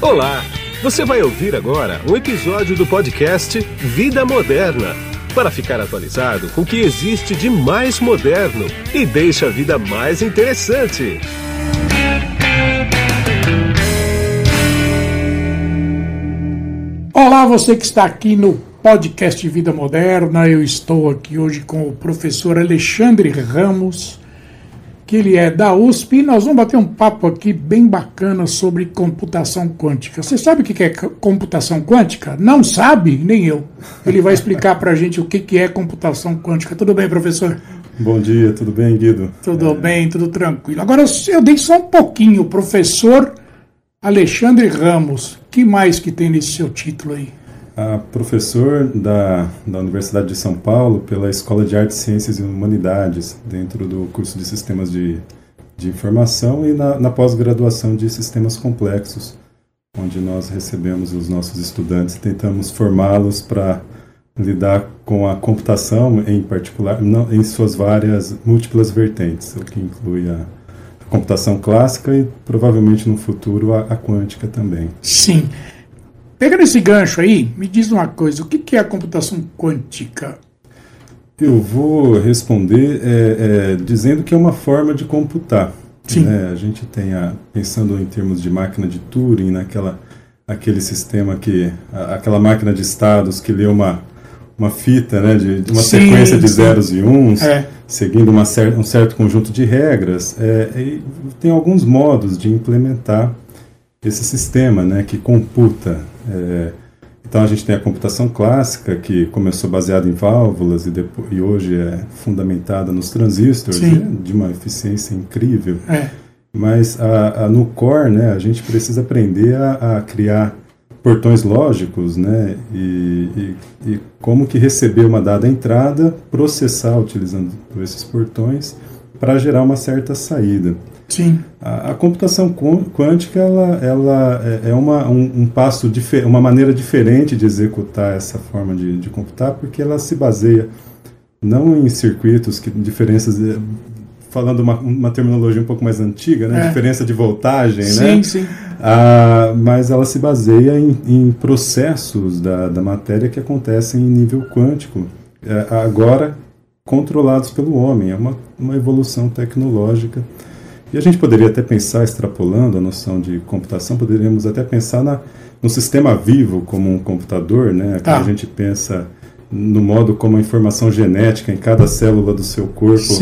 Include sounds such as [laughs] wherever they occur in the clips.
Olá! Você vai ouvir agora um episódio do podcast Vida Moderna para ficar atualizado com o que existe de mais moderno e deixa a vida mais interessante. Olá, você que está aqui no podcast Vida Moderna. Eu estou aqui hoje com o professor Alexandre Ramos, que ele é da USP, e nós vamos bater um papo aqui bem bacana sobre computação quântica. Você sabe o que é computação quântica? Não sabe? Nem eu. Ele vai explicar para a gente o que é computação quântica. Tudo bem, professor? Bom dia, tudo bem, Guido? Tudo é... bem, tudo tranquilo. Agora, eu dei só um pouquinho, professor Alexandre Ramos. que mais que tem nesse seu título aí? A professor da, da Universidade de São Paulo pela Escola de Artes, Ciências e Humanidades, dentro do curso de Sistemas de, de Informação e na, na pós-graduação de Sistemas Complexos, onde nós recebemos os nossos estudantes e tentamos formá-los para lidar com a computação, em particular, não, em suas várias múltiplas vertentes, o que inclui a, computação clássica e provavelmente no futuro a, a quântica também. Sim. Pegando esse gancho aí, me diz uma coisa: o que é a computação quântica? Eu vou responder é, é, dizendo que é uma forma de computar. Sim. Né? A gente tem, a, pensando em termos de máquina de Turing, naquela, aquele sistema que. A, aquela máquina de estados que lê uma, uma fita, né, de, de uma sim, sequência de sim. zeros e uns, é. seguindo uma cer um certo conjunto de regras. É, tem alguns modos de implementar esse sistema né, que computa é, então a gente tem a computação clássica, que começou baseada em válvulas e, depois, e hoje é fundamentada nos transistores, né, de uma eficiência incrível. É. Mas a, a, no core, né, a gente precisa aprender a, a criar portões lógicos, né, e, e, e, como que receber uma dada entrada, processar utilizando esses portões para gerar uma certa saída. Sim. A, a, computação quântica ela, ela é, é uma, um, um passo uma maneira diferente de executar essa forma de, de computar, porque ela se baseia não em circuitos que diferenças falando uma, uma terminologia um pouco mais antiga, né? É. Diferença de voltagem, sim, né? Sim, sim. Ah, mas ela se baseia em, em processos da, da matéria que acontecem em nível quântico, é, agora controlados pelo homem. É uma, uma evolução tecnológica e a gente poderia até pensar, extrapolando a noção de computação, poderíamos até pensar na, no sistema vivo como um computador, né? Tá. a gente pensa no modo como a informação genética em cada célula do seu corpo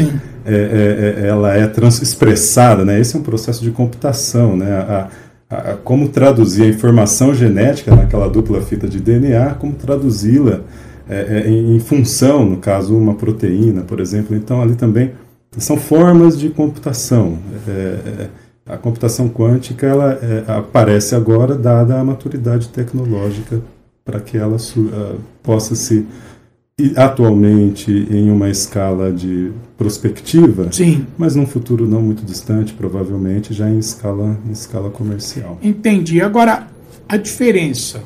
é, é, é, ela é trans expressada, né? Esse é um processo de computação, né? A, a, a, como traduzir a informação genética naquela dupla fita de DNA, como traduzi-la é, é, em, em função, no caso, uma proteína, por exemplo. Então, ali também são formas de computação. É, é, a computação quântica ela é, aparece agora dada a maturidade tecnológica para que ela uh, possa se atualmente em uma escala de prospectiva, Sim. mas num futuro não muito distante, provavelmente já em escala em escala comercial. Entendi. Agora a diferença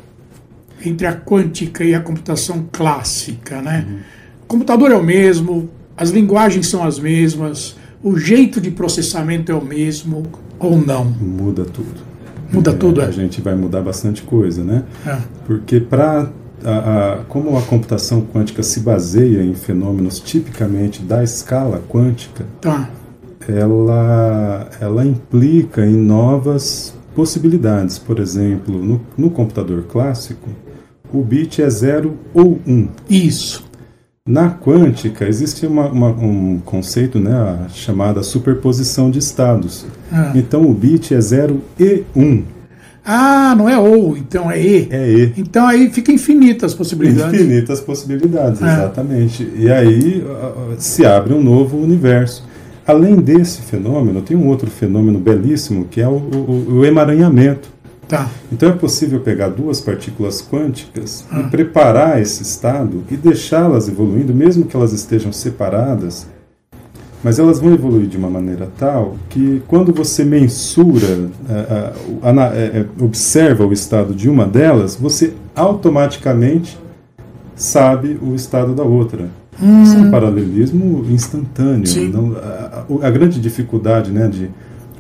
entre a quântica e a computação clássica, né? Uhum. O computador é o mesmo, as linguagens são as mesmas, o jeito de processamento é o mesmo ou não? Muda tudo. Muda é, tudo, é? A gente vai mudar bastante coisa, né? É. Porque para a, a, como a computação quântica se baseia em fenômenos tipicamente da escala quântica, tá. ela, ela implica em novas possibilidades. Por exemplo, no, no computador clássico, o bit é 0 ou 1. Um. Isso. Na quântica existe uma, uma, um conceito né, a chamada superposição de estados. Ah. Então o bit é 0 e 1. Um. Ah, não é ou, então é E. É E. Então aí fica infinitas possibilidades. Infinitas possibilidades, ah. exatamente. E aí se abre um novo universo. Além desse fenômeno, tem um outro fenômeno belíssimo que é o, o, o emaranhamento. Tá. Então é possível pegar duas partículas quânticas ah. e preparar esse estado e deixá-las evoluindo, mesmo que elas estejam separadas, mas elas vão evoluir de uma maneira tal que quando você mensura, é, é, observa o estado de uma delas, você automaticamente sabe o estado da outra. Hum. Isso é um paralelismo instantâneo. Não, a, a, a, grande dificuldade né, de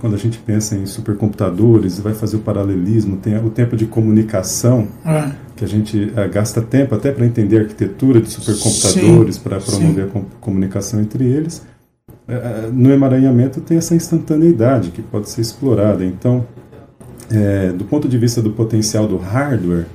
quando a gente pensa em supercomputadores, vai fazer o paralelismo, tem o tempo de comunicação, é. que a gente é, gasta tempo até para entender a arquitetura de supercomputadores, para promover sim. a comunicação entre eles. É, no emaranhamento tem essa instantaneidade que pode ser explorada. Então, do ponto de vista do potencial do hardware,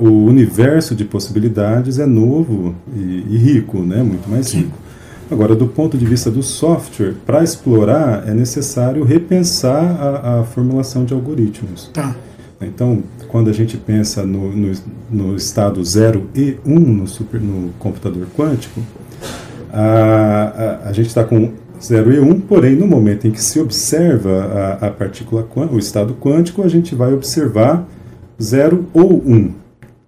o universo de possibilidades é novo e, e rico, né? muito mais rico. Agora, do ponto de vista do software, para explorar é necessário repensar a, a, formulação de algoritmos. Tá. Então, quando a gente pensa no, no, no estado 0 e 1 um no, super, no computador quântico, a, a, a gente está com 0 e 1, um, porém, no momento em que se observa a, a partícula, o estado quântico, a gente vai observar 0 ou 1. Um,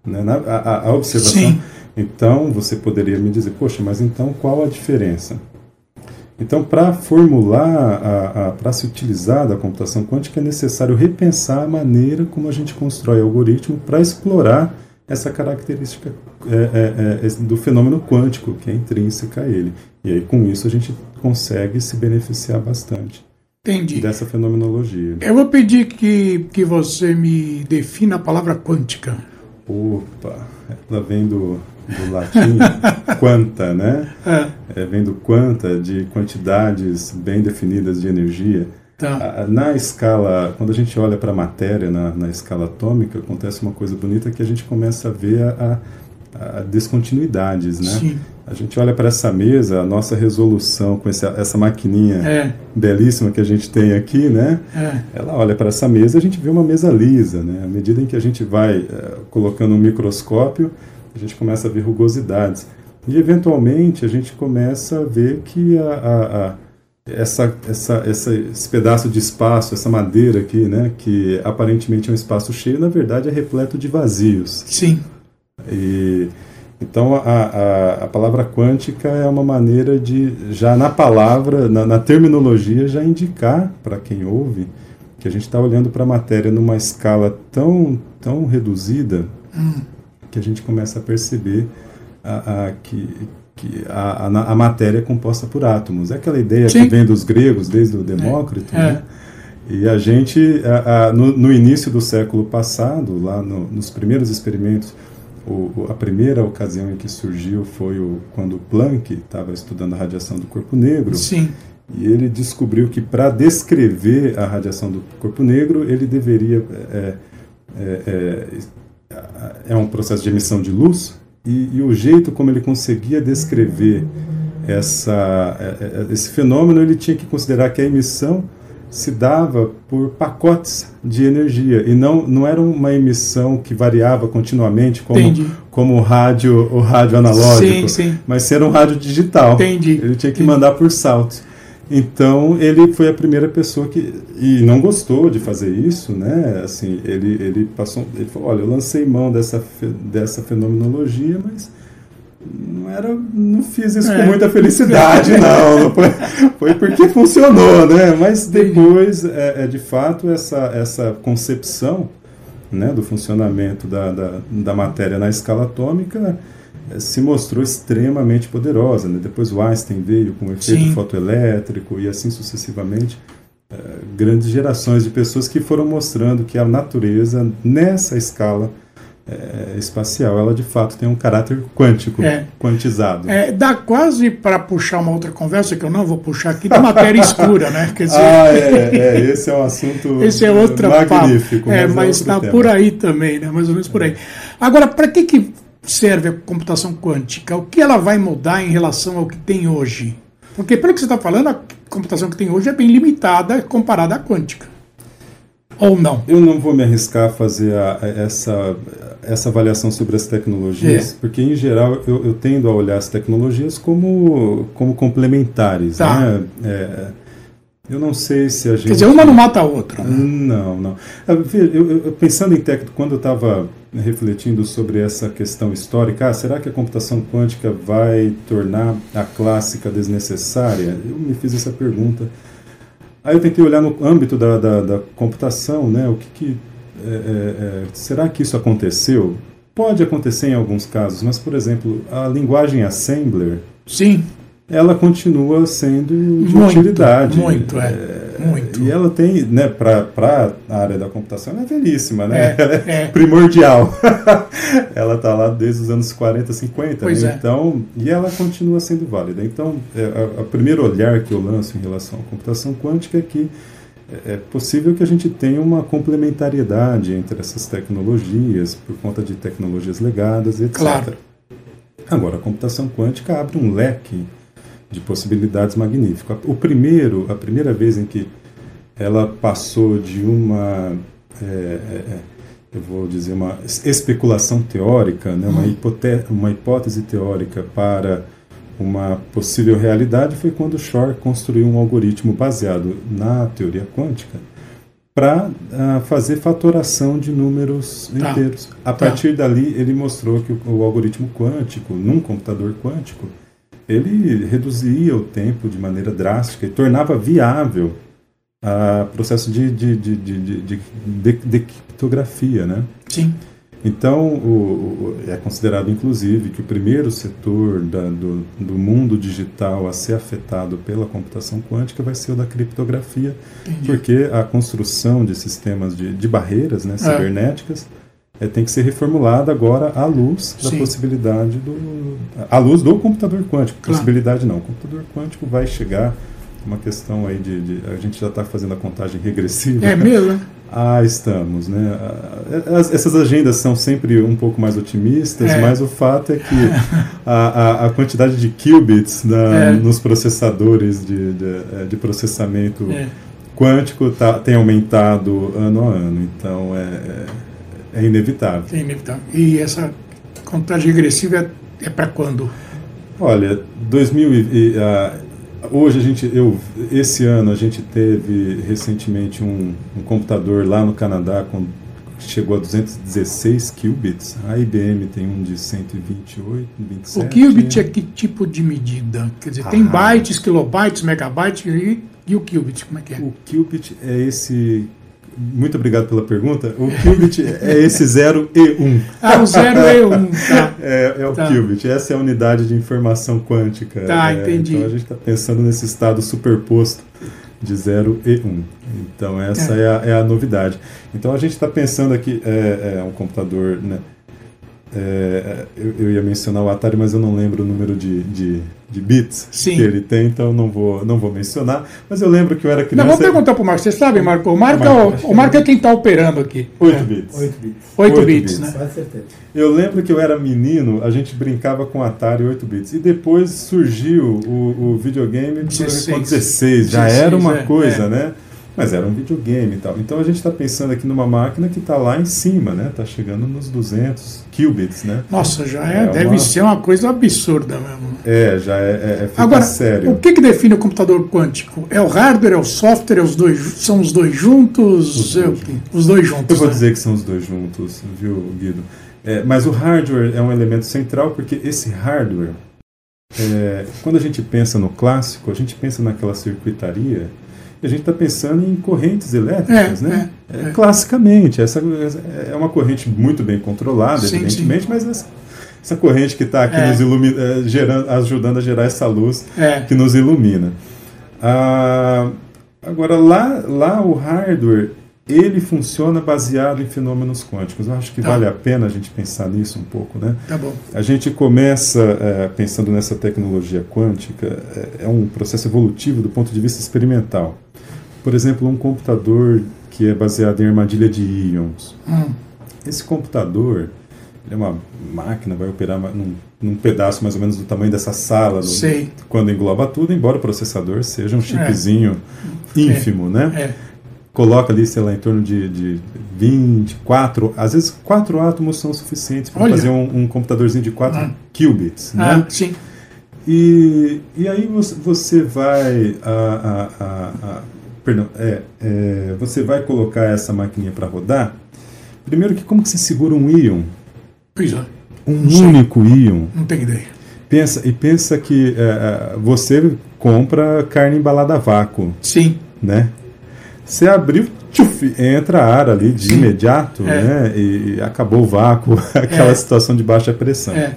né? a, a, observação. Sim. Então, você poderia me dizer, poxa, mas então qual a diferença? Então, para formular, para se utilizar da computação quântica, é necessário repensar a maneira como a gente constrói algoritmo para explorar essa característica é, é, é, do fenômeno quântico, que é intrínseca a ele. E aí, com isso, a gente consegue se beneficiar bastante. Entendi. Dessa fenomenologia. Eu vou pedir que, que você me defina a palavra quântica. Opa, ela vem do, do latim [laughs] quanta, né? É. é. Vem do quanta, de quantidades bem definidas de energia. Tá. Na escala, quando a gente olha para a matéria na, na, escala atômica, acontece uma coisa bonita que a gente começa a ver a, a, a descontinuidades, né? Sim. A gente olha para essa mesa, a nossa resolução com esse, essa maquininha é. belíssima que a gente tem aqui, né? É. Ela olha para essa mesa, a gente vê uma mesa lisa, né? À medida em que a gente vai uh, colocando um microscópio, a gente começa a ver rugosidades. E, eventualmente, a gente começa a ver que a, a, a essa, essa, essa, esse pedaço de espaço, essa madeira aqui, né, que aparentemente é um espaço cheio, na verdade é repleto de vazios. Sim. E, então, a, a, a palavra quântica é uma maneira de, já na palavra, na, na terminologia, já indicar para quem ouve que a gente está olhando para a matéria numa escala tão, tão reduzida que a gente começa a perceber a, a que, que a, a, a, matéria é composta por átomos. É aquela ideia Sim. que vem dos gregos, desde o Demócrito, é. né? E a gente, no, no, início do século passado, lá no, nos primeiros experimentos, o, a primeira ocasião em que surgiu foi o, quando Planck estava estudando a radiação do corpo negro. Sim. E ele descobriu que para descrever a radiação do corpo negro, ele deveria é, é, é, é um processo de emissão de luz e, e o jeito como ele conseguia descrever essa, é, é, esse fenômeno, ele tinha que considerar que a emissão se dava por pacotes de energia e não, não era uma emissão que variava continuamente como, como o rádio o rádio analógico, sim, sim. mas era um rádio digital. Entendi. Ele tinha que mandar por saltos. Então ele foi a primeira pessoa que e não gostou de fazer isso, né? Assim, ele ele passou, ele falou, olha, eu lancei mão dessa dessa fenomenologia, mas não era, não fiz isso é. com muita felicidade, não. não foi, foi, porque funcionou, né? Mas depois, é, é, de fato, essa essa concepção, né, do funcionamento da, da, da matéria na escala atômica se mostrou extremamente poderosa. Né? Depois o Einstein veio com o efeito Sim. fotoelétrico e assim sucessivamente. Uh, grandes gerações de pessoas que foram mostrando que a natureza, nessa escala uh, espacial, ela de fato tem um caráter quântico, é. quantizado. É, dá quase para puxar uma outra conversa, que eu não vou puxar aqui, da matéria escura, né? Quer dizer... Ah, é, é, esse é um assunto [laughs] esse é outra magnífico. Papo. É, mas está é por aí também, né? mais ou menos por aí. Agora, para que, que serve a computação quântica? O que ela vai mudar em relação ao que tem hoje? Porque, pelo que você está falando, a computação que tem hoje é bem limitada comparada à quântica. Ou não? Eu não vou me arriscar a fazer a, a, essa, essa avaliação sobre as tecnologias, é. porque, em geral, eu, eu, tendo a olhar as tecnologias como, como complementares. Tá. Né? É, eu não sei se a gente. Quer dizer, uma não mata a outra. Né? Não, não. Eu, eu, eu, pensando em técnico, quando eu estava refletindo sobre essa questão histórica, ah, será que a computação quântica vai tornar a clássica desnecessária? Eu me fiz essa pergunta. Aí eu tentei olhar no âmbito da, da, da computação, né? O que, que é, é, é, será que isso aconteceu? Pode acontecer em alguns casos, mas por exemplo, a linguagem assembler, sim, ela continua sendo de muito, utilidade. Muito, é. É. Muito. E ela tem, né, para a área da computação, ela é velhíssima, né? É, [laughs] ela é, é. primordial. [laughs] ela está lá desde os anos 40, 50, pois né? É. Então, e ela continua sendo válida. Então, é, o primeiro olhar que eu lanço em relação à computação quântica é que é possível que a gente tenha uma complementariedade entre essas tecnologias, por conta de tecnologias legadas, etc. Claro. Agora, a computação quântica abre um leque de possibilidades magnífico. O primeiro, a primeira vez em que ela passou de uma, é, é, eu vou dizer, uma especulação teórica, né, uma, hipote uma hipótese teórica para uma possível realidade foi quando Shor construiu um algoritmo baseado na teoria quântica para uh, fazer fatoração de números tá. inteiros. A tá. partir dali, ele mostrou que o, o algoritmo quântico, num computador quântico, ele reduzia o tempo de maneira drástica e tornava viável o processo de, de, de, de, criptografia, né? Sim. Então, o, o, é considerado, inclusive, que o primeiro setor da, do, do mundo digital a ser afetado pela computação quântica vai ser o da criptografia, Entendi. porque a construção de sistemas de, de barreiras né, cibernéticas é. É, tem que ser reformulada agora à luz da Sim. possibilidade do. à luz do computador quântico. Claro. Possibilidade não. O computador quântico vai chegar. Uma questão aí de. de a gente já está fazendo a contagem regressiva. É mesmo? [laughs] Ah, estamos, né? As, essas agendas são sempre um pouco mais otimistas, É. mas o fato é que a, a, a quantidade de qubits É. nos processadores de, de, de processamento É. quântico tá, tem aumentado ano a ano, então é, é, inevitável. É inevitável. E essa contagem regressiva é, é para quando? Olha, 2000 e, e, ah, hoje a gente, eu, esse ano a gente teve recentemente um, um computador lá no Canadá com chegou a 216 qubits. A IBM tem um de 128, 27. O qubit é que tipo de medida? Quer dizer, tem Ah. bytes, kilobytes, megabytes e, e o qubit, como é que é? O qubit é esse. Muito obrigado pela pergunta. O qubit é esse 0 e 1. [laughs] Ah, o 0 e 1, um, tá. É, é o Tá. qubit, essa é a unidade de informação quântica. Tá, É, entendi. Então a gente está pensando nesse estado superposto de 0 e 1. Um. Então essa é, a, é a novidade. Então a gente está pensando aqui, é, é um computador, né? É, eu, eu ia mencionar o Atari, mas eu não lembro o número de, de, de bits Sim. que ele tem, então não vou, não vou mencionar. Mas eu lembro que eu era Não, criança. vamos perguntar para o Marco. Você sabe, Marco? O Marco, Marco, o, o Marco é quem está operando aqui. 8 bits. 8 bits. 8 Oito bits, bits. né? Com certeza. Eu lembro que eu era menino, a gente brincava com Atari 8 bits. E depois surgiu o, o videogame 16. com 16. Já 16, era uma é, coisa, é. né? Mas era um videogame e tal. Então a gente está pensando aqui numa máquina que está lá em cima, né? Está chegando nos 200 qubits, né? Nossa, já é, É deve uma- ser uma coisa absurda mesmo. É, já é, é, é Agora, sério. o que, que define o computador quântico? É o hardware, é o software, é os dois, são os dois juntos? Os é dois quê? Os dois juntos. Eu vou né? dizer que são os dois juntos, viu, Guido? É, mas o hardware é um elemento central porque esse hardware, é, quando a gente pensa no clássico, a gente pensa naquela circuitaria a gente está pensando em correntes elétricas, É, né? é, É, Classicamente, essa é uma corrente muito bem controlada, Sim, evidentemente, mas essa, essa corrente que está aqui É. nos ilumi- é, gerando, ajudando a gerar essa luz É. que nos ilumina. Ah, agora, lá, lá o hardware, ele funciona baseado em fenômenos quânticos. Eu acho que Tá. vale a pena a gente pensar nisso um pouco, né? Tá bom. A gente começa eh, pensando nessa tecnologia quântica, eh, é um processo evolutivo do ponto de vista experimental. Por exemplo, um computador que é baseado em armadilha de íons. Hum, Esse computador é uma máquina, vai operar num, num pedaço mais ou menos do tamanho dessa sala, do- quando engloba tudo, embora o processador seja um chipzinho ínfimo, né? é. Coloca ali, sei lá, em torno de, de 24, às vezes 4 átomos são suficientes para fazer um, um computadorzinho de 4 Ah. qubits, Ah, né? sim. E, e aí você, vai a, a, a- a- perdão, é, é, você vai colocar essa maquininha para rodar. Primeiro que como que você segura um íon? Pois é. Um Sim. único íon. Não tenho ideia. Pensa, e pensa que é, é, você compra carne embalada a vácuo, Sim. né? Você abriu, tchuf, entra ar ali de Sim. imediato, É. né? E acabou o vácuo, [laughs] aquela É. situação de baixa pressão. É.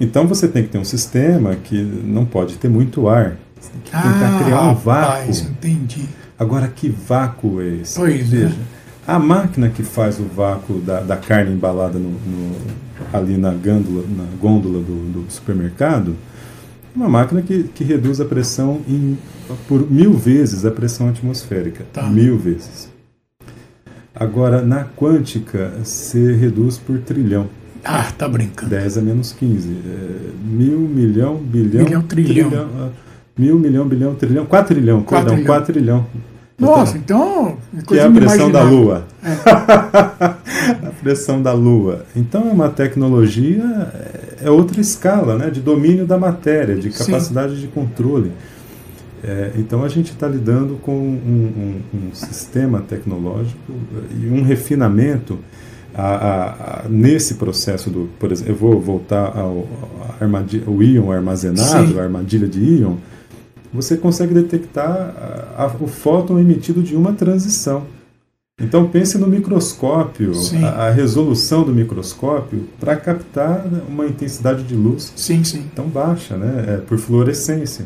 Então você tem que ter um sistema que não pode ter muito ar. Você tem que tentar ah, criar um rapaz, vácuo. entendi. Agora, que vácuo é esse? Pois Veja, é. a máquina que faz o vácuo da, da carne embalada no, no- ali na gôndola, na gôndola do, do supermercado, uma máquina que, que reduz a pressão em, por mil vezes a pressão atmosférica. Tá. Mil vezes. Agora, na quântica, se reduz por trilhão. Ah, tá brincando. 10 a menos 15. É, mil, milhão, bilhão. Milhão, trilhão. ah, mil, milhão, bilhão, trilhão. 4 trilhão, Quatro perdão, trilhão. 4 trilhão. Nossa, então. Que é a pressão da. Lua. a [laughs] pressão da Lua. Então é uma tecnologia, é outra escala, né? De domínio da matéria, de Sim. capacidade de controle. É, então a gente está lidando com um, um- um sistema tecnológico e um refinamento a- a- a- nesse processo do, por exemplo, eu vou voltar ao o íon armazenado, Sim. a armadilha de íon, você consegue detectar a- a- o fóton emitido de uma transição. Então pense no microscópio, a, a resolução do microscópio para captar uma intensidade de luz Sim, sim. tão baixa, né? É, por fluorescência.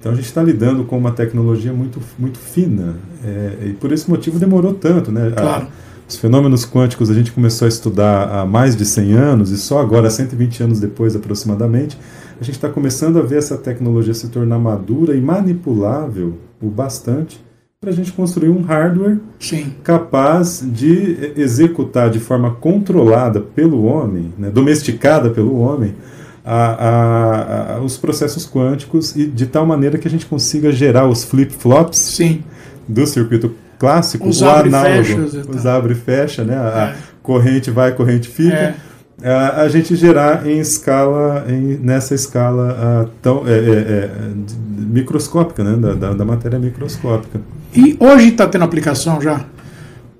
Então a gente está lidando com uma tecnologia muito, muito fina é, e por esse motivo demorou tanto, né? A- Claro. os fenômenos quânticos a gente começou a estudar há mais de 100 anos e só agora, 120 anos depois aproximadamente, a gente está começando a ver essa tecnologia se tornar madura e manipulável o bastante para a gente construir um hardware Sim. capaz de executar de forma controlada pelo homem, né, domesticada pelo homem, a- a- a- os processos quânticos e de tal maneira que a gente consiga gerar os flip-flops do circuito clássico, Os o abre análogo, os abre e fecha, né, a É. corrente vai, corrente fica, É. a, gente gerar em escala, em- nessa escala tão é, é, é, microscópica, né, da, da- da matéria microscópica. E hoje está tendo aplicação já?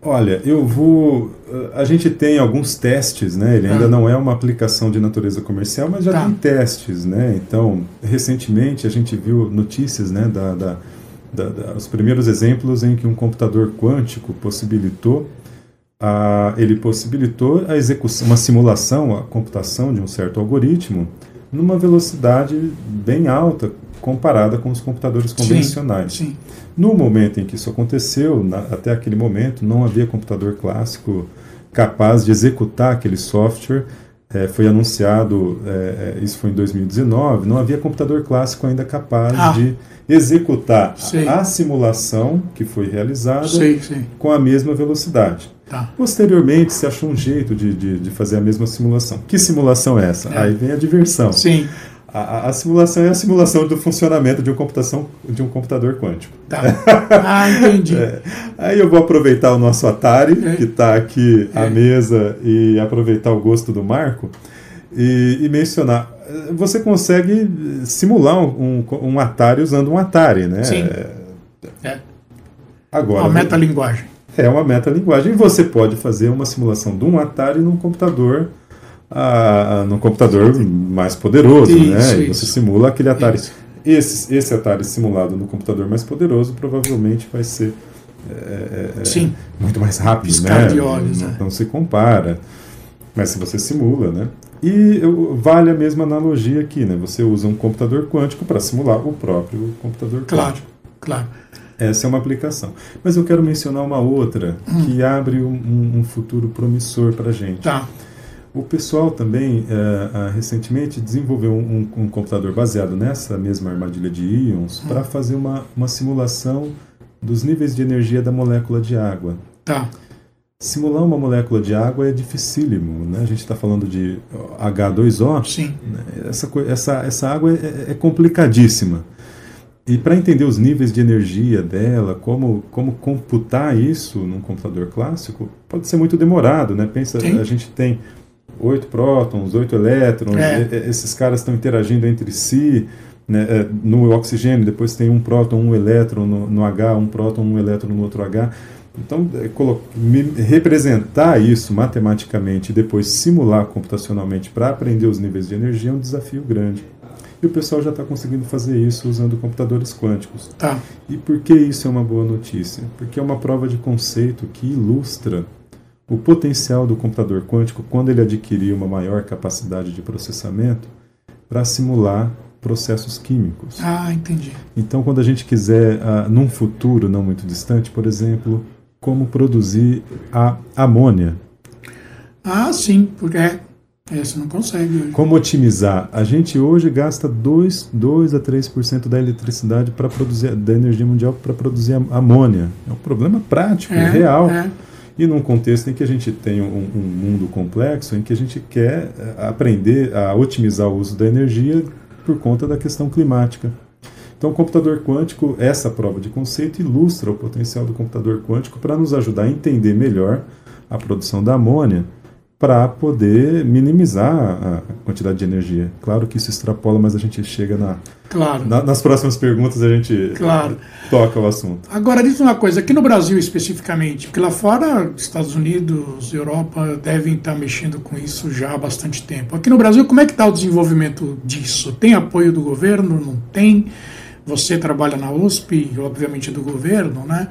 Olha, eu vou. A gente tem alguns testes, né? Ele ainda Ah. não é uma aplicação de natureza comercial, mas já Tá. tem testes, né? Então, recentemente a gente viu notícias, né? Da, da, da- da- os primeiros exemplos em que um computador quântico possibilitou a, ele possibilitou a execução, uma simulação, a computação de um certo algoritmo numa velocidade bem alta comparada com os computadores convencionais. Sim. No momento em que isso aconteceu, na- até aquele momento, não havia computador clássico capaz de executar aquele software. Eh, foi anunciado, eh, eh, isso foi em 2019, não havia computador clássico ainda capaz Ah. de executar Sei. a simulação que foi realizada Sei, sei. com a mesma velocidade. Tá. Posteriormente, se achou um jeito de, de, de fazer a mesma simulação. Que simulação é essa? É. Aí vem a diversão. Sim. A, a- simulação é a simulação do funcionamento de, uma computação, de um computador quântico. Tá. Ah, entendi. [laughs] É. Aí eu vou aproveitar o nosso Atari, É. que está aqui à É. mesa, e aproveitar o gosto do Marco, e, e mencionar. Você consegue simular um, um- um Atari usando um Atari, né? Sim. É, É. Agora, Uma metalinguagem. é uma metalinguagem. E você pode fazer uma simulação de um Atari num computador, ah, num computador mais poderoso, Isso, né? E isso. você simula aquele Atari. Isso. Esse, esse Atari simulado no computador mais poderoso provavelmente vai ser é, é, Sim. muito mais rápido, Piscar né? de olhos, não, né? não se compara. Mas se você simula, né? E eu- vale a mesma analogia aqui, né? Você usa um computador quântico para simular o próprio computador Claro, quântico. claro. Essa é uma aplicação. Mas eu quero mencionar uma outra que abre um, um- um futuro promissor para a gente. Tá. O pessoal também, eh, ah, recentemente, desenvolveu um, um- computador baseado nessa mesma armadilha de íons para fazer uma, uma simulação dos níveis de energia da molécula de água. Tá. Simular uma molécula de água é dificílimo. Né? A gente está falando de H2O. Sim. né? Essa, essa, essa água é, é complicadíssima. E para entender os níveis de energia dela, como, como computar isso num computador clássico, pode ser muito demorado. Né? Pensa, Sim. a gente tem oito prótons, oito elétrons, É. e- esses caras estão interagindo entre si. Né? É, No oxigênio, depois tem um próton, um elétron no, no H, um próton, um elétron no outro H. Então, é, representar isso matematicamente e depois simular computacionalmente para aprender os níveis de energia é um desafio grande. E o pessoal já está conseguindo fazer isso usando computadores quânticos. Tá. E por que isso é uma boa notícia? Porque é uma prova de conceito que ilustra o potencial do computador quântico quando ele adquirir uma maior capacidade de processamento para simular processos químicos. Ah, entendi. Então, quando a gente quiser, uh, num futuro não muito distante, por exemplo, como produzir a amônia. Ah, sim, porque é, você não consegue. Como otimizar? A gente hoje gasta 2, 2 a 3% da eletricidade para produzir da energia mundial para produzir amônia. É um problema prático, é, real. É. E num contexto em que a gente tem um, um, mundo complexo, em que a gente quer eh, aprender a otimizar o uso da energia por conta da questão climática. Então, o computador quântico, essa prova de conceito, ilustra o potencial do computador quântico para nos ajudar a entender melhor a produção da amônia para poder minimizar a quantidade de energia. Claro que isso extrapola, mas a gente chega na, claro. Na, nas próximas perguntas a gente claro. toca o assunto. Agora, diz uma coisa, aqui no Brasil especificamente, porque lá fora, Estados Unidos, Europa, devem estar mexendo com isso já há bastante tempo. Aqui no Brasil, como é que está o desenvolvimento disso? Tem apoio do governo? Não tem? Você trabalha na USP, obviamente do governo, né?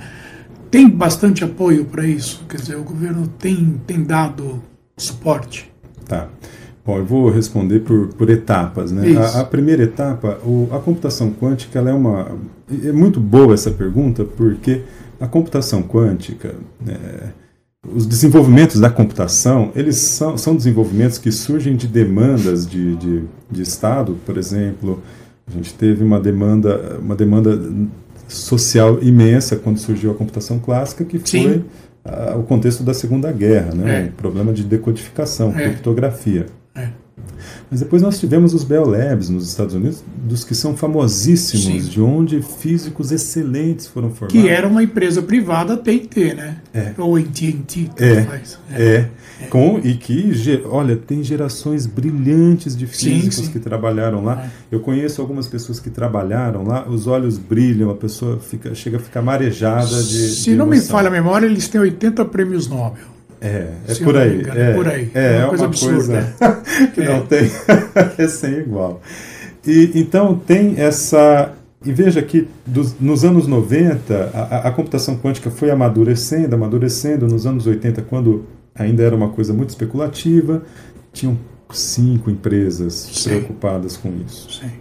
Tem bastante apoio para isso? Quer dizer, o governo tem, tem dado suporte. Tá. Bom, eu vou responder por, por etapas. Né? A, a, primeira etapa, o, a computação quântica, ela é uma. É muito boa essa pergunta, porque a computação quântica, é, os desenvolvimentos da computação, eles são, são desenvolvimentos que surgem de demandas de, de, de Estado, por exemplo. A gente teve uma demanda, uma demanda social imensa quando surgiu a computação clássica, que foi. Sim o contexto da Segunda Guerra, né? É. o problema de decodificação, é. criptografia. É. Mas depois nós tivemos os Bell Labs nos Estados Unidos, dos que são famosíssimos, Sim. de onde físicos excelentes foram formados. Que era uma empresa privada AT&T, né? É. Ou AT&T, é. Faz. É. é. É. Com, e que, olha, tem gerações brilhantes de físicos sim, sim. que trabalharam lá. É. Eu conheço algumas pessoas que trabalharam lá, os olhos brilham, a pessoa fica, chega a ficar marejada de Se de não me falha a memória, eles têm 80 prêmios Nobel. É, é por aí. Engano, é, por aí. É, é uma, coisa uma absurda. Coisa [laughs] que não é. tem. [laughs] é sem igual. E, então tem essa. E veja que dos, nos anos 90 a, a, computação quântica foi amadurecendo, amadurecendo. Nos anos 80, quando ainda era uma coisa muito especulativa, tinham cinco empresas Sim. preocupadas com isso. Sim.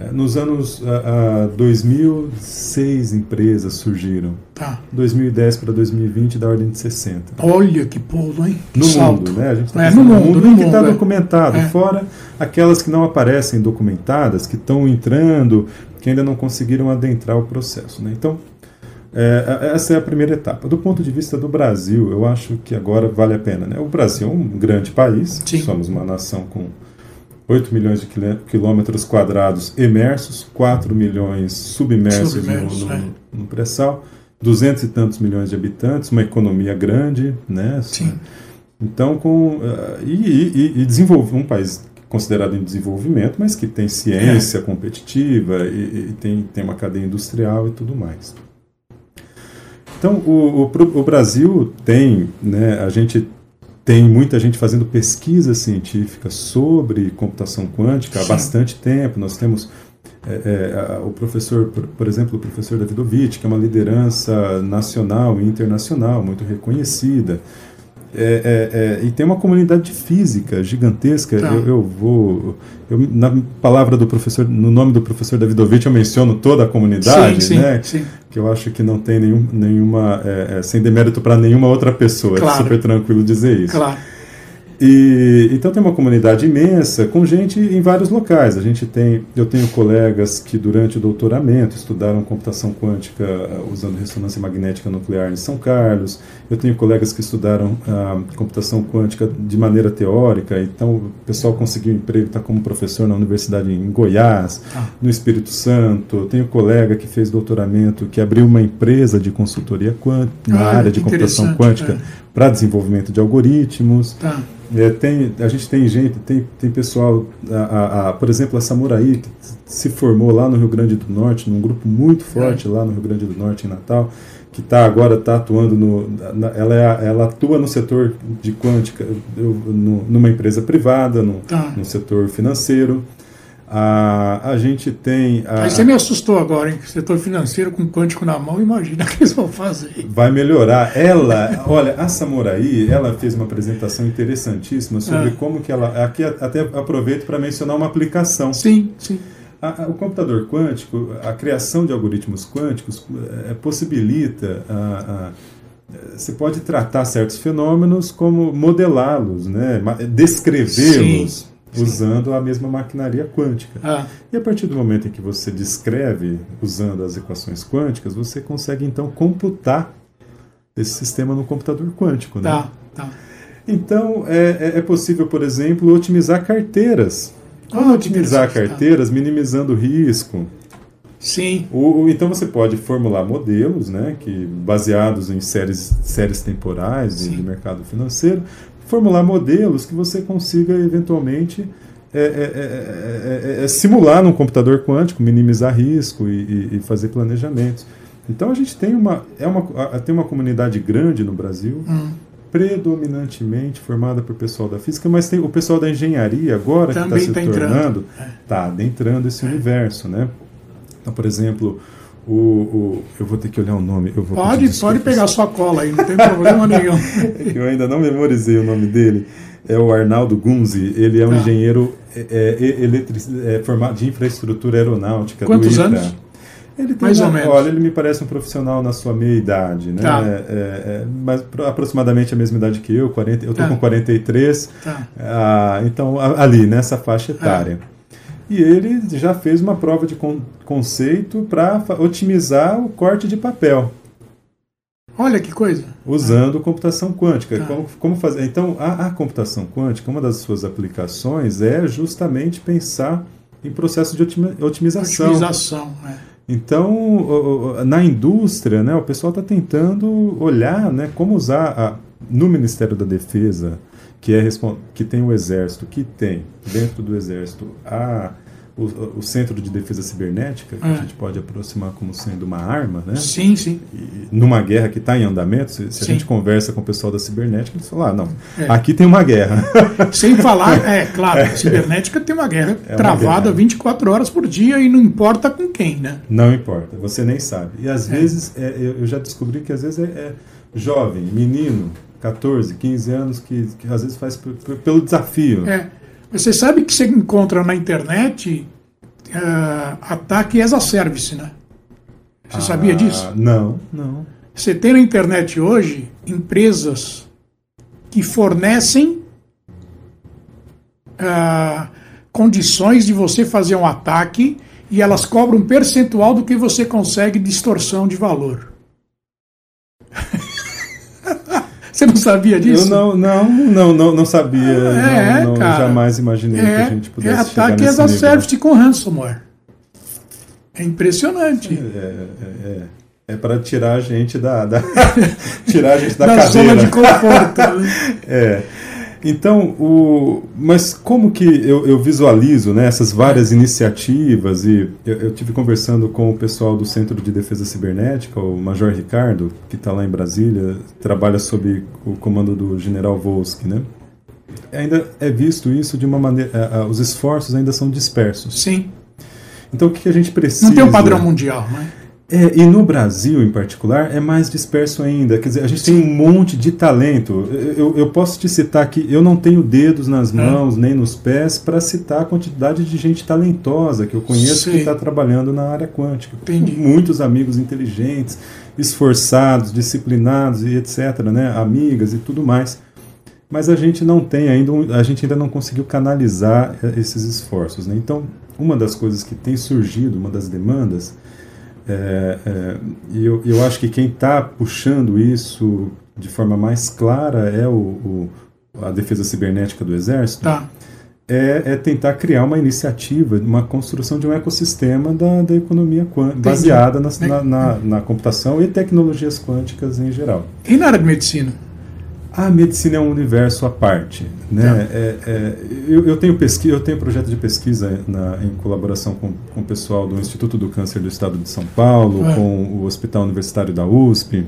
É, nos anos uh, uh, 2000, seis empresas surgiram. Tá. 2010 para 2020, da ordem de 60. Olha que pulo, hein? Que no salto. mundo, né? A gente está é, no mundo, mundo, no que está é. documentado. É. Fora aquelas que não aparecem documentadas, que estão entrando, que ainda não conseguiram adentrar o processo. Né? Então, é, essa é a primeira etapa. Do ponto de vista do Brasil, eu acho que agora vale a pena. Né? O Brasil é um grande país, Sim. somos uma nação com 8 milhões de quilômetros quadrados emersos, 4 milhões submersos, submersos no, no, é. no pré-sal, 200 e tantos milhões de habitantes, uma economia grande, né? Sim. Então, com, uh, e, e, e desenvolve um país considerado em desenvolvimento, mas que tem ciência é. competitiva e, e, tem, tem uma cadeia industrial e tudo mais. Então, o, o, o Brasil tem, né, a gente tem muita gente fazendo pesquisa científica sobre computação quântica Sim. há bastante tempo. Nós temos é, é, o professor, por, por, exemplo, o professor Davidovich, que é uma liderança nacional e internacional muito reconhecida. É, é, é, e tem uma comunidade física gigantesca. Tá. Eu, eu, vou. Eu, na palavra do professor, no nome do professor Davidovich, eu menciono toda a comunidade, sim, né? Sim, sim. Que eu acho que não tem nenhum, nenhuma. É, é sem demérito para nenhuma outra pessoa. Claro. É super tranquilo dizer isso. Claro. E então tem uma comunidade imensa com gente em vários locais. A gente tem, eu tenho colegas que durante o doutoramento estudaram computação quântica eh, usando ressonância magnética nuclear em São Carlos. Eu tenho colegas que estudaram a uh, computação quântica de maneira teórica. Então o pessoal conseguiu emprego, está como professor na universidade em Goiás, ah. no Espírito Santo. Eu tenho colega que fez doutoramento que abriu uma empresa de consultoria quântica, na ah, área de computação quântica é. Para desenvolvimento de algoritmos. Tá. É, tem, a gente tem gente, tem, tem pessoal, a, a, a, por exemplo, a Samurai, que se formou lá no Rio Grande do Norte, num grupo muito forte é. lá no Rio Grande do Norte, em Natal, que está agora tá atuando no. Na, ela, é, ela atua no setor de quântica, eu, no, numa empresa privada, no, tá. no setor financeiro. A, a gente tem. A, Aí você me assustou agora, hein? Setor financeiro com quântico na mão, imagina [laughs] o que eles vão fazer. Vai melhorar. Ela, olha, a Samurai, ela fez uma apresentação interessantíssima sobre é. como que ela. Aqui até aproveito para mencionar uma aplicação. Sim, sim. A, a, o computador quântico, a criação de algoritmos quânticos é, possibilita a, você pode tratar certos fenômenos como modelá-los, né? descrevê-los usando a mesma maquinaria quântica. Ah. E a partir do momento em que você descreve usando as equações quânticas, você consegue então computar esse sistema no computador quântico. Né? Tá, tá. Então, é, é, é possível, por exemplo, otimizar carteiras. Como ah, otimizar carteiras, minimizando o risco. Sim. O, então você pode formular modelos, né, que baseados em séries, séries temporais de, de mercado financeiro, formular modelos que você consiga eventualmente é, é, é, simular num computador quântico, minimizar risco e, e, fazer planejamentos. Então a gente tem uma, é uma, tem uma comunidade grande no Brasil, hum. predominantemente formada por pessoal da física, mas tem o pessoal da engenharia agora Também que está se tá tornando, está adentrando esse universo, né? Então, por exemplo, o, o, eu vou ter que olhar o nome. Eu vou pode pode pegar sua cola aí, não tem problema nenhum. [laughs] eu ainda não memorizei o nome dele. É o Arnaldo Gunzi. Ele é um tá. engenheiro é, é, eletric, é, formado de infraestrutura aeronáutica Quantos do ITA. anos? Ele Mais uma, ou menos. Olha, ele me parece um profissional na sua meia idade, né? Tá. É, é, mas aproximadamente a mesma idade que eu, 40, eu estou tá. com 43. Tá. Ah, então, ali, nessa faixa etária. É e ele já fez uma prova de con conceito para otimizar o corte de papel. Olha que coisa! Usando computação quântica. Tá. Como, como fazer? Então, a, a, computação quântica, uma das suas aplicações é justamente pensar em processo de otimização. Otimização, é. Então, na indústria, né, o pessoal está tentando olhar né, como usar a, no Ministério da Defesa que, é, que tem o Exército, que tem dentro do Exército a, o, o Centro de Defesa Cibernética, que é. a gente pode aproximar como sendo uma arma, né? Sim, sim. E numa guerra que está em andamento, se, se a gente conversa com o pessoal da cibernética, eles falam, ah, não, é. aqui tem uma guerra. [laughs] Sem falar, é claro, a cibernética tem uma guerra é uma travada guerra. 24 horas por dia e não importa com quem, né? Não importa, você nem sabe. E às é. vezes, é, eu já descobri que às vezes é jovem, menino, 14, 15 anos, que, que às vezes faz pelo desafio. É. Você sabe que você encontra na internet uh, ataque as a service, né? Você ah, sabia disso? Não, não. Você tem na internet hoje empresas que fornecem uh, condições de você fazer um ataque e elas cobram um percentual do que você consegue de distorção de valor. Você não sabia disso? Eu não, não, não, não, não sabia. É, não, não cara, jamais imaginei é, que a gente pudesse. É ataque as a service com ransomware. É impressionante. É, é, é, é para tirar a gente da, da [laughs] tirar a gente da, da cadeira. zona de conforto. Né? [laughs] é. Então, o, mas como que eu, eu visualizo né, essas várias iniciativas? E eu, eu tive conversando com o pessoal do Centro de Defesa Cibernética, o Major Ricardo, que está lá em Brasília, trabalha sob o comando do General Volsky, né? Ainda é visto isso de uma maneira. os esforços ainda são dispersos. Sim. Então, o que a gente precisa. Não tem um padrão mundial, né? É, e no Brasil, em particular, é mais disperso ainda. Quer dizer, a gente tem um monte de talento. Eu, eu posso te citar que eu não tenho dedos nas é. mãos, nem nos pés, para citar a quantidade de gente talentosa que eu conheço Sim. que está trabalhando na área quântica. Entendi. Muitos amigos inteligentes, esforçados, disciplinados e etc., né? amigas e tudo mais. Mas a gente não tem ainda, a gente ainda não conseguiu canalizar eh, esses esforços. Né? Então, uma das coisas que tem surgido, uma das demandas, é, é, e eu, eu acho que quem está puxando isso de forma mais clara é o, o, a defesa cibernética do Exército. Tá. É, é, tentar criar uma iniciativa, uma construção de um ecossistema da, da economia quântica, baseada na, na, na, na, computação e tecnologias quânticas em geral. E na área de medicina? A medicina é um universo à parte. Né? Tá. É, é, eu, eu, tenho pesquisa, eu tenho projeto de pesquisa na, em colaboração com, com o pessoal do Instituto do Câncer do Estado de São Paulo, é. com o Hospital Universitário da USP.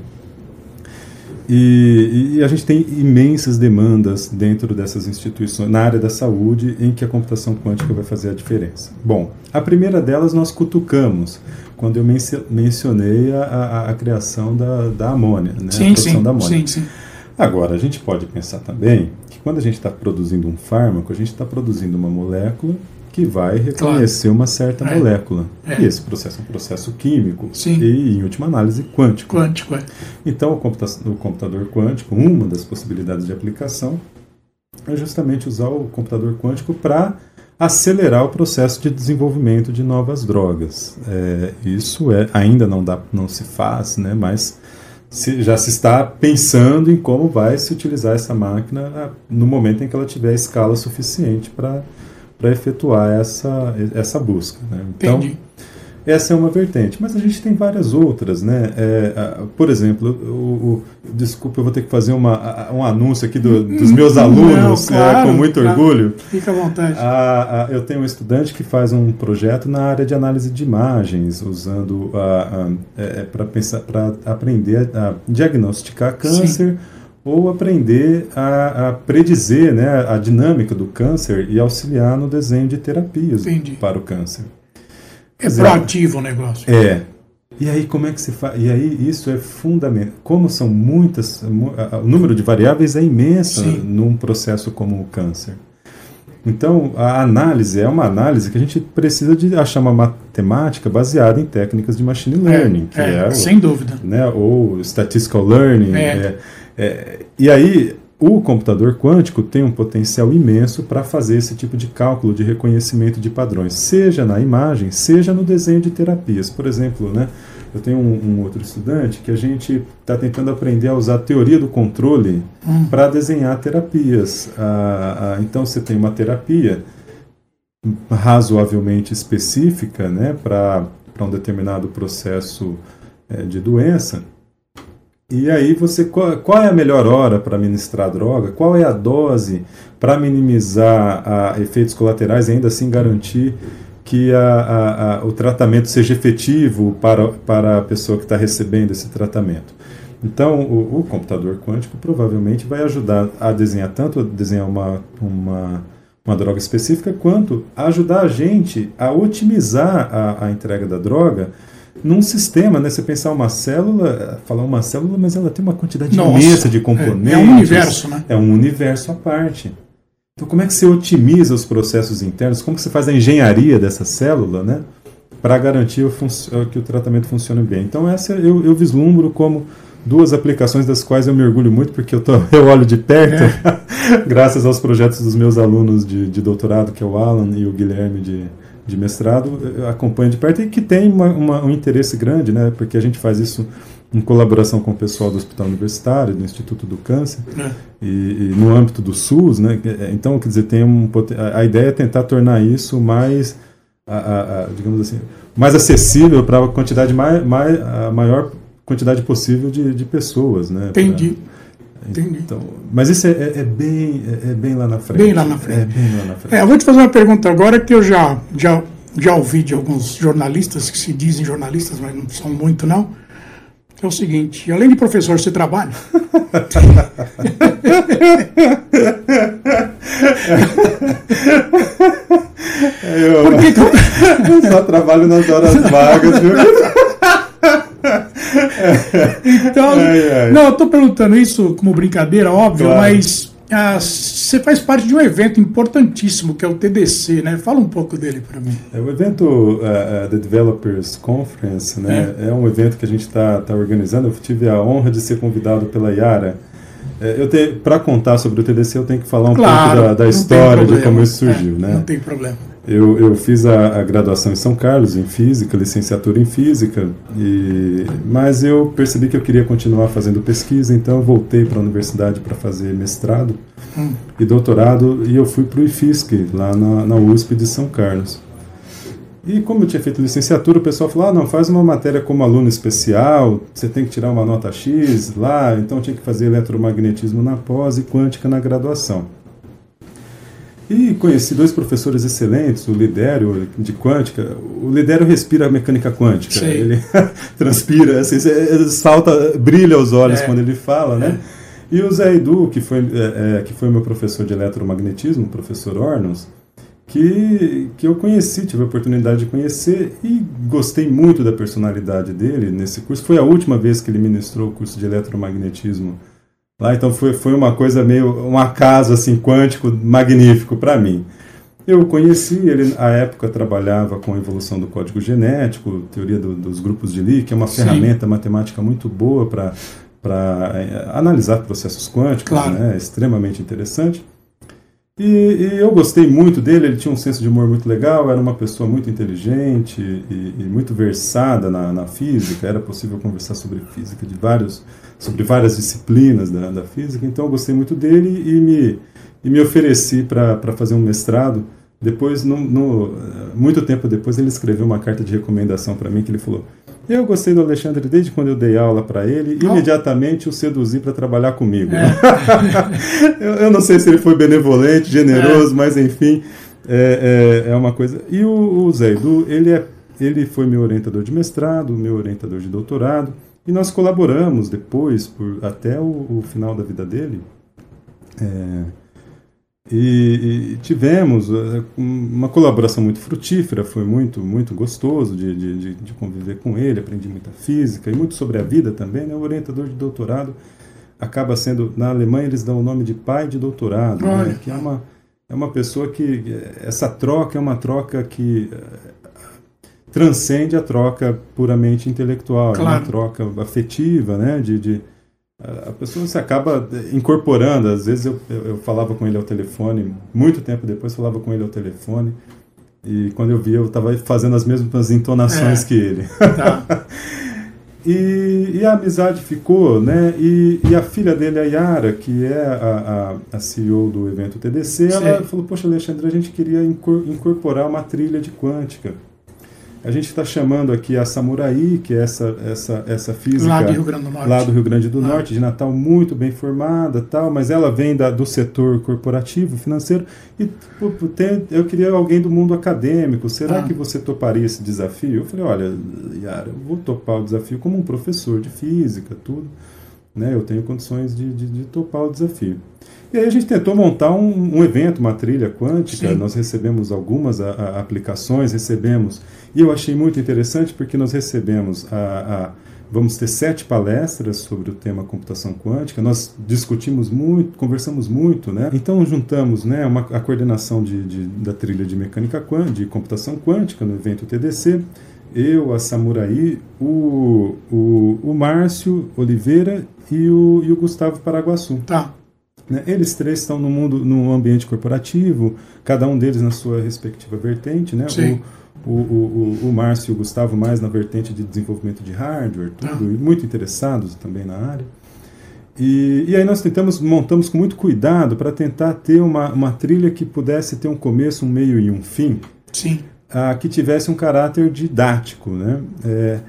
E, e, a gente tem imensas demandas dentro dessas instituições, na área da saúde, em que a computação quântica vai fazer a diferença. Bom, a primeira delas nós cutucamos, quando eu mencionei a, a, a criação da, da amônia, né? sim, a produção sim, da amônia. Sim, sim. Agora, a gente pode pensar também que quando a gente está produzindo um fármaco, a gente está produzindo uma molécula que vai reconhecer claro. uma certa é. molécula. É. E esse processo é um processo químico Sim. e, em última análise, quântico. Quântico, é. Então, o, computa o computador quântico, uma das possibilidades de aplicação é justamente usar o computador quântico para acelerar o processo de desenvolvimento de novas drogas. É, isso é ainda não dá, não se faz, né? Mas se, já se está pensando em como vai se utilizar essa máquina ah, no momento em que ela tiver escala suficiente para efetuar essa, essa busca. Né? Então, Entendi. Essa é uma vertente, mas a gente tem várias outras. Né? É, por exemplo, o, o, desculpa, eu vou ter que fazer uma, um anúncio aqui do, dos meus alunos, Não, claro, é, com muito claro. orgulho. Fica à vontade. A, a, eu tenho um estudante que faz um projeto na área de análise de imagens, usando é, para aprender a, diagnosticar câncer. Sim ou aprender a, a, predizer né, a dinâmica do câncer e auxiliar no desenho de terapias Entendi. para o câncer. É proativo o negócio. É. E aí como é que se faz? E aí isso é fundamental. Como são muitas, o número de variáveis é imenso Sim. num processo como o câncer. Então, a análise é uma análise que a gente precisa de achar uma matemática baseada em técnicas de machine learning, é, que é, é o, sem dúvida, né, ou statistical learning. É. é é, e aí, o computador quântico tem um potencial imenso para fazer esse tipo de cálculo de reconhecimento de padrões, seja na imagem, seja no desenho de terapias. Por exemplo, né, eu tenho um, um outro estudante que a gente está tentando aprender a usar a teoria do controle hum. para desenhar terapias. Ah, ah, então, você tem uma terapia razoavelmente específica né, para um determinado processo é, de doença e aí você qual, qual é a melhor hora para ministrar droga? Qual é a dose para minimizar a, efeitos colaterais e ainda assim garantir que a, a, a, o tratamento seja efetivo para, para a pessoa que está recebendo esse tratamento? Então, o, o, computador quântico provavelmente vai ajudar a desenhar tanto a desenhar uma, uma, uma droga específica, quanto a ajudar a gente a otimizar a entrega da droga num sistema, né? Você pensar uma célula, falar uma célula, mas ela tem uma quantidade Nossa, imensa de componentes. É, é um universo, né? É um universo à parte. Então, como é que você otimiza os processos internos? Como que você faz a engenharia dessa célula, né? Para garantir o que o tratamento funcione bem. Então, essa eu, eu, vislumbro como duas aplicações das quais eu me orgulho muito, porque eu, tô, [laughs] eu olho de perto, é. [laughs] graças aos projetos dos meus alunos de, de doutorado, que é o Alan e o Guilherme de, de mestrado acompanha de perto e que tem uma, uma, um interesse grande, né? Porque a gente faz isso em colaboração com o pessoal do Hospital Universitário, do Instituto do Câncer é. e, e, no âmbito do SUS, né? É, então, quer dizer, tem um a, a ideia é tentar tornar isso mais, a, a, digamos assim, mais acessível para a quantidade mais, mais a maior quantidade possível de, de pessoas, né? Entendi. Pra, Entendi. Então, mas isso é, é, é bem, é, é, bem lá na frente. Bem lá na frente. É bem lá na frente. É, eu vou te fazer uma pergunta agora que eu já, já, já ouvi de alguns jornalistas que se dizem jornalistas, mas não são muito não. É o seguinte, além de professor, você trabalha? [laughs] eu, que eu... [laughs] eu só trabalho nas horas vagas, viu? [laughs] então, ai, ai. não, eu estou perguntando isso como brincadeira, óbvio, claro. mas ah, você faz parte de um evento importantíssimo que é o TDC, né? Fala um pouco dele para mim. É o evento uh, The Developers Conference, né? É, é um evento que a gente está tá organizando. Eu tive a honra de ser convidado pela Yara. É, eu para contar sobre o TDC eu tenho que falar um claro, pouco da, da história de como isso surgiu, é, né? Não tem problema. Eu, eu fiz a, a, graduação em São Carlos, em Física, licenciatura em Física, e, mas eu percebi que eu queria continuar fazendo pesquisa, então eu voltei para a universidade para fazer mestrado hum. e doutorado, e eu fui para o IFISC, lá na, na USP de São Carlos. E como eu tinha feito licenciatura, o pessoal falou: ah, não, faz uma matéria como aluno especial, você tem que tirar uma nota X lá, então tinha que fazer eletromagnetismo na pós e quântica na graduação. E conheci dois professores excelentes, o Lidério de quântica. O Lidério respira a mecânica quântica. Sim. Ele [laughs] transpira, assim, salta, brilha os olhos é. quando ele fala, né? É. E o Zé Edu, que foi, é, é, que foi meu professor de eletromagnetismo, o professor Ornos, que, que eu conheci, tive a oportunidade de conhecer e gostei muito da personalidade dele nesse curso. Foi a última vez que ele ministrou o curso de eletromagnetismo lá, então foi, foi uma coisa meio, um acaso assim, quântico magnífico para mim. Eu conheci, ele à época trabalhava com a evolução do código genético, teoria do, dos grupos de Lie, que é uma Sim. ferramenta matemática muito boa para eh, analisar processos quânticos, claro. né? extremamente interessante. E, e, eu gostei muito dele, ele tinha um senso de humor muito legal, era uma pessoa muito inteligente e, e muito versada na, na, física, era possível conversar sobre física de vários, sobre várias disciplinas da, da física, então eu gostei muito dele e me, e me ofereci para fazer um mestrado. Depois, no, no, muito tempo depois, ele escreveu uma carta de recomendação para mim que ele falou: eu gostei do Alexandre desde quando eu dei aula para ele, oh. imediatamente o seduzi para trabalhar comigo. É. [laughs] eu, eu, não sei se ele foi benevolente, generoso, é. mas enfim, é, é, é, uma coisa. E o, o Zé Edu, ele, é, ele foi meu orientador de mestrado, meu orientador de doutorado, e nós colaboramos depois, por, até o, o final da vida dele. É, e, e, tivemos uh, uma colaboração muito frutífera, foi muito muito gostoso de, de, de, conviver com ele, aprendi muita física e muito sobre a vida também. Né? O orientador de doutorado acaba sendo, na Alemanha eles dão o nome de pai de doutorado, né? que é uma, é uma pessoa que, essa troca é uma troca que uh, transcende a troca puramente intelectual, claro. é uma troca afetiva, né? de, de a pessoa se acaba incorporando. Às vezes eu, eu, eu, falava com ele ao telefone, muito tempo depois falava com ele ao telefone, e quando eu via eu estava fazendo as mesmas entonações é. que ele. Tá. [laughs] e, e, a amizade ficou, né? E, e, a filha dele, a Yara, que é a, a, a CEO do evento TDC, ela falou: Poxa, Alexandre, a gente queria incorporar uma trilha de quântica. A gente está chamando aqui a Samurai, que é essa, essa, essa física lá do Rio Grande do Norte, lá do Rio Grande do. Norte de Natal, muito bem formada, tal, mas ela vem da, do setor corporativo, financeiro, e tem, eu queria alguém do mundo acadêmico. Será ah. que você toparia esse desafio? Eu falei, olha, Yara, eu vou topar o desafio como um professor de física, tudo. Né? Eu tenho condições de, de, de topar o desafio. E aí a gente tentou montar um, um evento, uma trilha quântica. Sim. Nós recebemos algumas a, a, aplicações, recebemos. E eu achei muito interessante porque nós recebemos a, a Vamos ter sete palestras sobre o tema computação quântica. Nós discutimos muito, conversamos muito, né? Então juntamos, né, uma, a coordenação de, de, da trilha de mecânica quântica, de computação quântica no evento TDC. Eu, a Samurai, o, o, o Márcio Oliveira e o, e o Gustavo Paraguaçu. Tá. Né? Eles três estão no mundo, no ambiente corporativo, cada um deles na sua respectiva vertente, né? Sim. O, o, o, o Márcio e o Gustavo mais na vertente de desenvolvimento de hardware, tudo, ah. e muito interessados também na área. E, e aí nós tentamos, montamos com muito cuidado para tentar ter uma, uma trilha que pudesse ter um começo, um meio e um fim. Sim. Ah, que tivesse um caráter didático, né? É,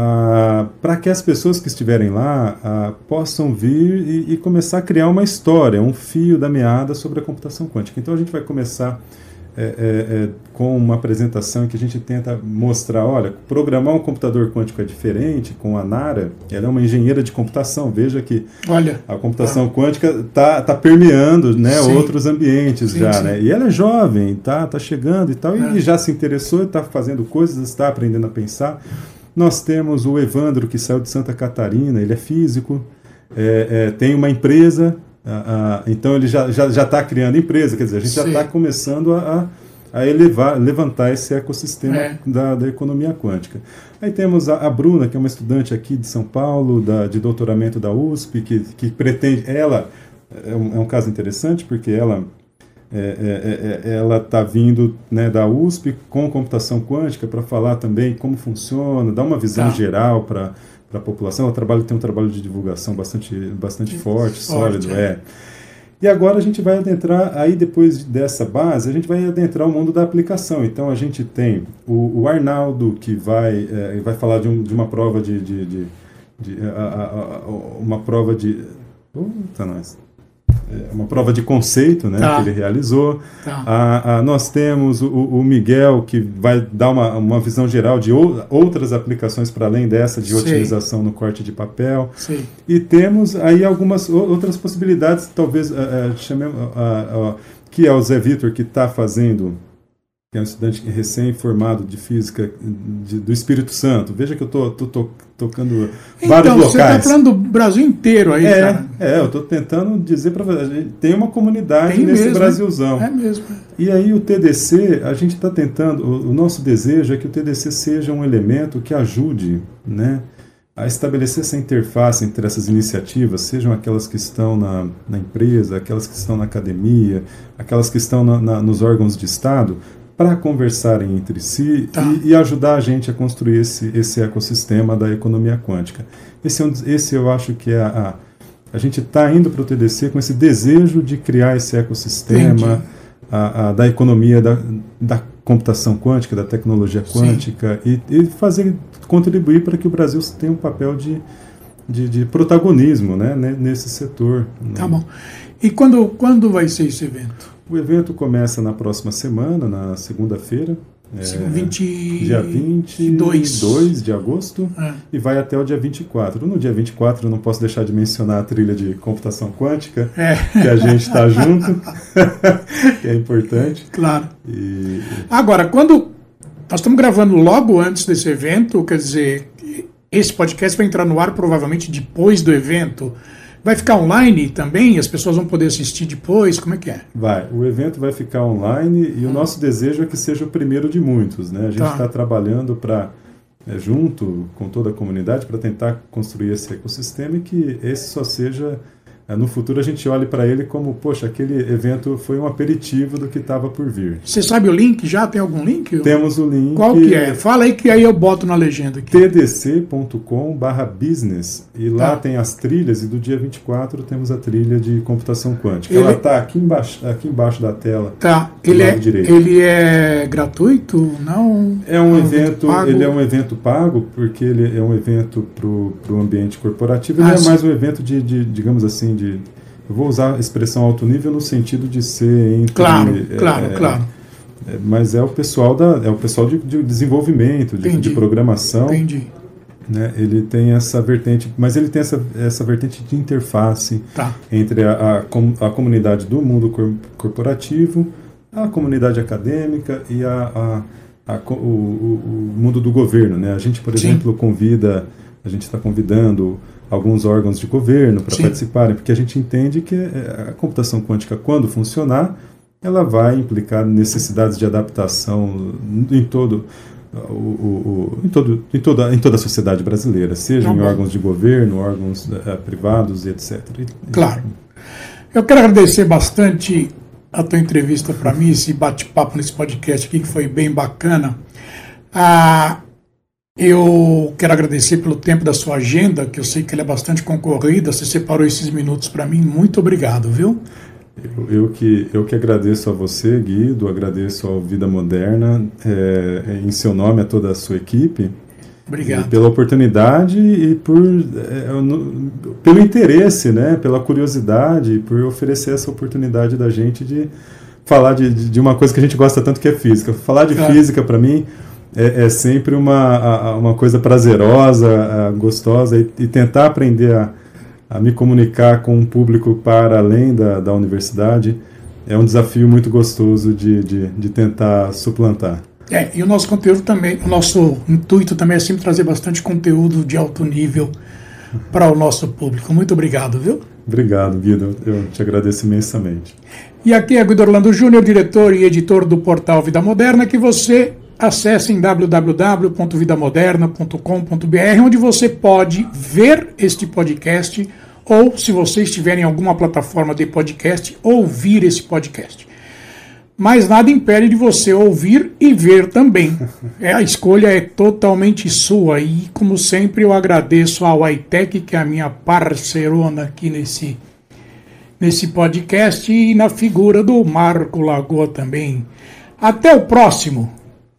ah, para que as pessoas que estiverem lá ah, possam vir e, e, começar a criar uma história, um fio da meada sobre a computação quântica. Então a gente vai começar é, é, é, com uma apresentação em que a gente tenta mostrar, olha, programar um computador quântico é diferente, com a Nara, ela é uma engenheira de computação, veja que olha, a computação ah. quântica está tá permeando né, outros ambientes sim, já, sim. né? E ela é jovem, tá, tá chegando e tal, e é. já se interessou, está fazendo coisas, está aprendendo a pensar. Nós temos o Evandro, que saiu de Santa Catarina, ele é físico, é, é, tem uma empresa, a, a, então ele já está já, já tá criando empresa, quer dizer, a gente Sim. já está começando a, a elevar, levantar esse ecossistema é. da, da economia quântica. Aí temos a, a, Bruna, que é uma estudante aqui de São Paulo, da, de doutoramento da USP, que, que pretende. Ela é um, é um caso interessante, porque ela é, é, é, é ela está vindo né, da USP com computação quântica para falar também como funciona, dar uma visão tá. geral para a população. Ela trabalha, tem um trabalho de divulgação bastante, bastante forte, sólido. É. é. E agora a gente vai adentrar, aí depois dessa base, a gente vai adentrar o mundo da aplicação. Então a gente tem o, o Arnaldo, que vai, é, vai falar de, um, de, uma prova de. de, de, de a, a, a, uma prova de. Puta, nós. É uma prova de conceito né, tá. que ele realizou. Tá. A, a, nós temos o, o, Miguel, que vai dar uma, uma visão geral de ou, outras aplicações para além dessa, de Sim. otimização no corte de papel. Sim. E temos aí algumas outras possibilidades, talvez, uh, uh, chamemos, uh, que é o Zé Vitor, que está fazendo que é um estudante recém-formado de física de, do Espírito Santo. Veja que eu estou tocando então, vários locais. Você está falando do Brasil inteiro aí, é, cara. É, eu estou tentando dizer para você. Tem uma comunidade tem nesse mesmo, Brasilzão. É mesmo. E aí o TDC, a gente está tentando, o, o, nosso desejo é que o TDC seja um elemento que ajude né, a estabelecer essa interface entre essas iniciativas, sejam aquelas que estão na, na empresa, aquelas que estão na academia, aquelas que estão na, na, nos órgãos de Estado, para conversarem entre si tá. e, e, ajudar a gente a construir esse, esse ecossistema da economia quântica. Esse, é esse eu acho que é a. A, a gente está indo para o TDC com esse desejo de criar esse ecossistema a, a, da economia da, da computação quântica, da tecnologia quântica e, e, fazer contribuir para que o Brasil tenha um papel de, de, de protagonismo né, nesse setor. Né? Tá bom. E quando, quando vai ser esse evento? O evento começa na próxima semana, na segunda-feira. É, 20... Dia 22 de agosto é. e vai até o dia 24. No dia 24 eu não posso deixar de mencionar a trilha de computação quântica, é. que a gente está junto, [laughs] que é importante. Claro. E... Agora, quando nós estamos gravando logo antes desse evento, quer dizer, esse podcast vai entrar no ar provavelmente depois do evento. Vai ficar online também? As pessoas vão poder assistir depois? Como é que é? Vai. O evento vai ficar online e hum. o nosso desejo é que seja o primeiro de muitos. Né? A gente está tá trabalhando para, é, junto com toda a comunidade, para tentar construir esse ecossistema e que esse só seja no futuro a gente olhe para ele como, poxa, aquele evento foi um aperitivo do que estava por vir. Você sabe o link já? Tem algum link? Temos o link. Qual que é? Fala aí que aí eu boto na legenda aqui. tdc.com business e lá tá. tem as trilhas e do dia 24 temos a trilha de computação quântica. Ele... Ela está aqui embaixo, aqui embaixo da tela. Tá. Ele é, ele é gratuito? Não? É um, é um evento, evento ele é um evento pago porque ele é um evento para o ambiente corporativo. Ele ah, é mais um evento de, de digamos assim, de. Eu vou usar a expressão alto nível no sentido de ser entre. Claro, é, claro, é, claro. É, mas é o pessoal da é o pessoal de, de desenvolvimento, de, de, programação. Entendi. Né? Ele tem essa vertente, mas ele tem essa, essa vertente de interface tá. entre a, a, a, comunidade do mundo corporativo, a comunidade acadêmica e a, a, a o, o, o, mundo do governo. Né? A gente, por Sim. exemplo, convida, a gente está convidando alguns órgãos de governo para participarem, porque a gente entende que é, a computação quântica, quando funcionar, ela vai implicar necessidades de adaptação em todo o, o, em, todo, em, toda, em toda a sociedade brasileira, seja tá em órgãos de governo, órgãos uh, privados etc. Claro. Eu quero agradecer bastante a tua entrevista para mim, esse bate-papo nesse podcast aqui, que foi bem bacana. Ah, eu quero agradecer pelo tempo da sua agenda, que eu sei que ela é bastante concorrida. Você separou esses minutos para mim. Muito obrigado, viu? Eu, eu, que, eu que agradeço a você, Guido, agradeço ao Vida Moderna, é, em seu nome, a toda a sua equipe. Obrigado. Pela oportunidade e por, é, no, pelo interesse, né, pela curiosidade, por oferecer essa oportunidade da gente de falar de, de uma coisa que a gente gosta tanto que é física. Falar de claro. física, para mim, é, é sempre uma, uma coisa prazerosa, gostosa e, e tentar aprender a, a, me comunicar com um público para além da, da universidade é um desafio muito gostoso de, de, de tentar suplantar. É, e o nosso conteúdo também, o nosso intuito também é sempre trazer bastante conteúdo de alto nível para o nosso público. Muito obrigado, viu? Obrigado, Guido. Eu te agradeço imensamente. E aqui é Guido Orlando Júnior, diretor e editor do portal Vida Moderna, que você acessem www.vidamoderna.com.br, onde você pode ver este podcast ou, se você estiver em alguma plataforma de podcast, ouvir esse podcast. Mas nada impede de você ouvir e ver também. [laughs] É, a escolha é totalmente sua. E, como sempre, eu agradeço ao iTech, que é a minha parceirona aqui nesse, nesse podcast, e na figura do Marco Lagoa também. Até o próximo!